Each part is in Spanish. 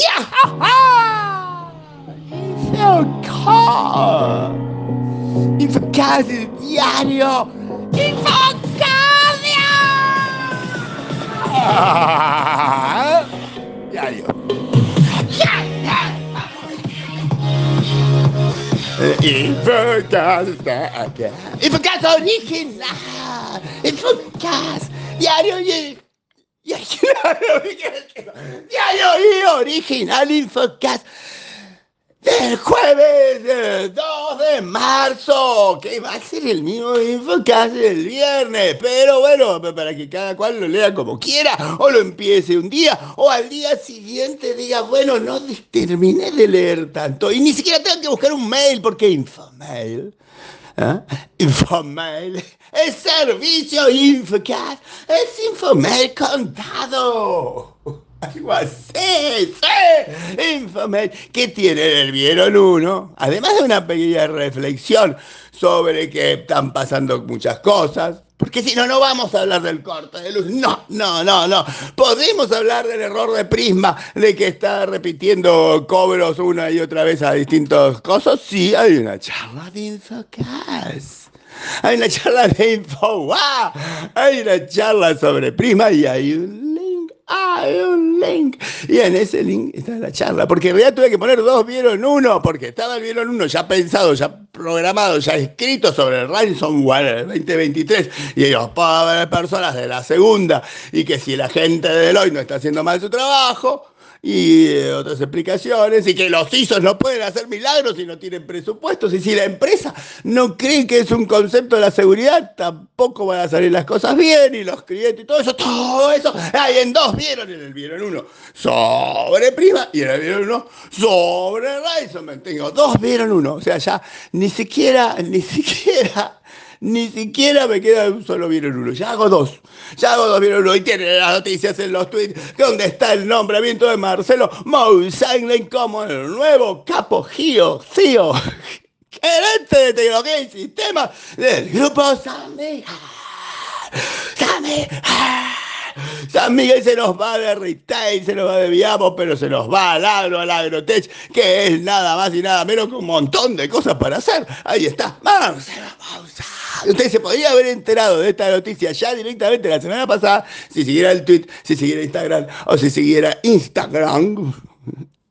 Infocast. Infocast el diario. Infocadia. Diario. Infocast. Infocast original. Infocast. Diario y... Diario y original Infocast del jueves 2 de marzo, que va a ser el mismo Infocast el viernes, pero bueno, para que cada cual lo lea como quiera, o lo empiece un día, o al día siguiente diga, bueno, no terminé de leer tanto, y ni siquiera tengo que buscar un mail, porque Infomail, ¿eh? Infomail, es servicio Infocast, es Infomail contado. Algo así, sí, Infomail. ¿Qué tiene el vieron uno? Además de una pequeña reflexión sobre que están pasando muchas cosas. Porque si no, no vamos a hablar del corte de luz. No, no, no, no. Podemos hablar del error de Prisma, de que está repitiendo cobros una y otra vez a distintos cosas. Sí, hay una charla de Infocast. Hay una charla de Info. Hay una charla sobre Prisma y hay un hay un link. Y en ese link está la charla. Porque en realidad tuve que poner dos vieron uno, porque estaba el vieron uno ya pensado, ya programado, ya escrito sobre el ransomware 2023. Y ellos, pobres personas de la segunda, y que si la gente de Deloitte no está haciendo mal su trabajo, y eh, otras explicaciones, y que los ISOs no pueden hacer milagros si no tienen presupuestos, y si la empresa no cree que es un concepto de la seguridad, tampoco van a salir las cosas bien, y los clientes y todo eso, todo eso, hay en dos vieron, en el vieron uno sobre prima, y en el vieron uno sobre Ryzen, tengo dos vieron uno, o sea, ya ni siquiera, ni siquiera ni siquiera me queda un solo vieron uno. Ya hago dos. Ya hago dos uno. Y tienen las noticias en los tweets donde está el nombramiento de Marcelo Moussainlen como el nuevo capo Gio, CEO, gerente de tecnología y sistemas del grupo San Miguel. San Miguel. Se nos va de retail, se nos va de Viamos, pero se nos va al agro, al agrotech, que es nada más y nada menos que un montón de cosas para hacer. Ahí está, Marcelo. Usted se podría haber enterado de esta noticia ya directamente la semana pasada si siguiera el tweet, si siguiera Instagram o si siguiera Instagram.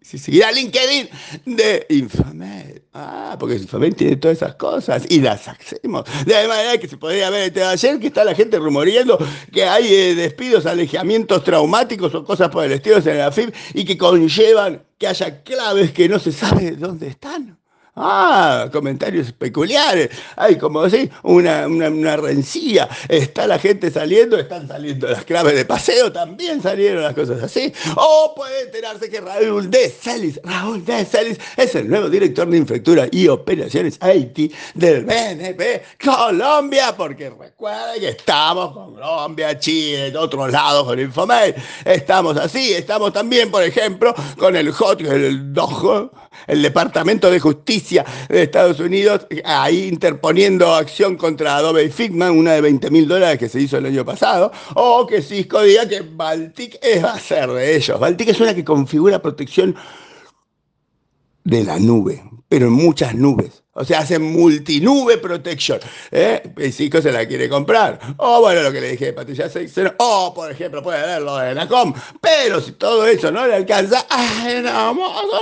Si siguiera LinkedIn de Infomed. Ah, porque Infomed tiene todas esas cosas y las hacemos. De la manera que se podría haber enterado ayer que está la gente rumoreando que hay eh, despidos, alejamientos traumáticos o cosas por el estilo en la FIB y que conllevan que haya claves que no se sabe dónde están. Ah, comentarios peculiares. Hay como así, una, una, rencilla. Está la gente saliendo, están saliendo las claves de paseo, también salieron las cosas así. O puede enterarse que Raúl de Celis, Raúl de Celis es el nuevo director de infraestructura y operaciones IT del BNP Colombia, porque recuerda que estamos con Colombia, Chile, de otros lados con Infomail. Estamos así, estamos también, por ejemplo, con el HOT, el DOJ, el Departamento de Justicia de Estados Unidos, ahí interponiendo acción contra Adobe y Figma, una de 20 mil dólares que se hizo el año pasado, o que Cisco diga que Baltic es, va a ser de ellos. Baltic es una que configura protección de la nube, pero en muchas nubes. O sea, hace multinube protection. ¿eh? Cisco se la quiere comprar. O bueno, lo que le dije de Patilla 6. O, por ejemplo, puede verlo de Nacom. Pero si todo eso no le alcanza, ¡ay, hermoso, hermoso,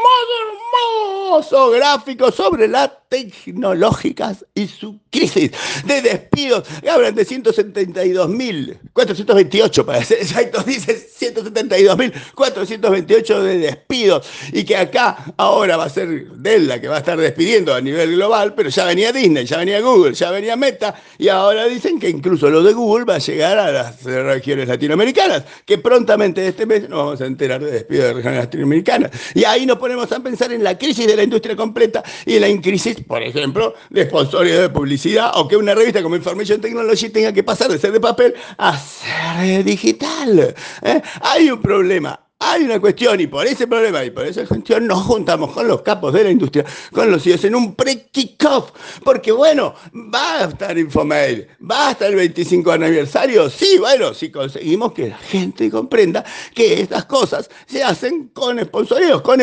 hermoso, hermoso gráfico sobre las tecnológicas y su crisis de despidos. Hablan de 172.428, para ser exacto, dice 172.428 de despidos. Y que acá ahora va a ser Dell la que va a estar despidiendo a nivel global, pero ya venía Disney, ya venía Google, ya venía Meta, y ahora dicen que incluso lo de Google va a llegar a las regiones latinoamericanas, que prontamente este mes nos vamos a enterar de despido de regiones latinoamericanas. Y ahí nos ponemos a pensar en la crisis de la industria completa y en la crisis, por ejemplo, de sponsorio de publicidad, o que una revista como Information Technology tenga que pasar de ser de papel a ser digital. ¿eh? Hay un problema hay una cuestión y por ese problema y por esa cuestión nos juntamos con los capos de la industria, con los CEOs en un pre-kickoff. Porque bueno, va a estar Infomail, va a estar el 25 aniversario. Sí, bueno, si conseguimos que la gente comprenda que estas cosas se hacen con sponsoreos, con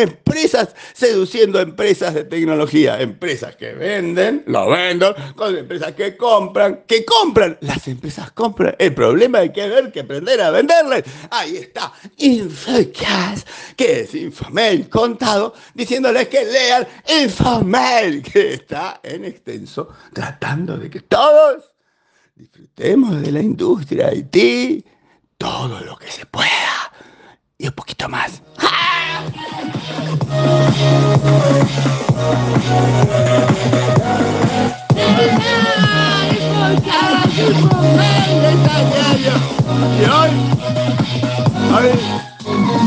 seduciendo empresas de tecnología, empresas que venden, lo venden, con empresas que compran, que compran. Las empresas compran. El problema hay que ver que aprender a venderles. Ahí está. que es Infomail contado, diciéndoles que lean Infomail, que está en extenso, tratando de que todos disfrutemos de la industria IT, todo lo que se pueda y un poquito más. Y hoy, hoy,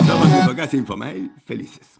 somos Infomail felices.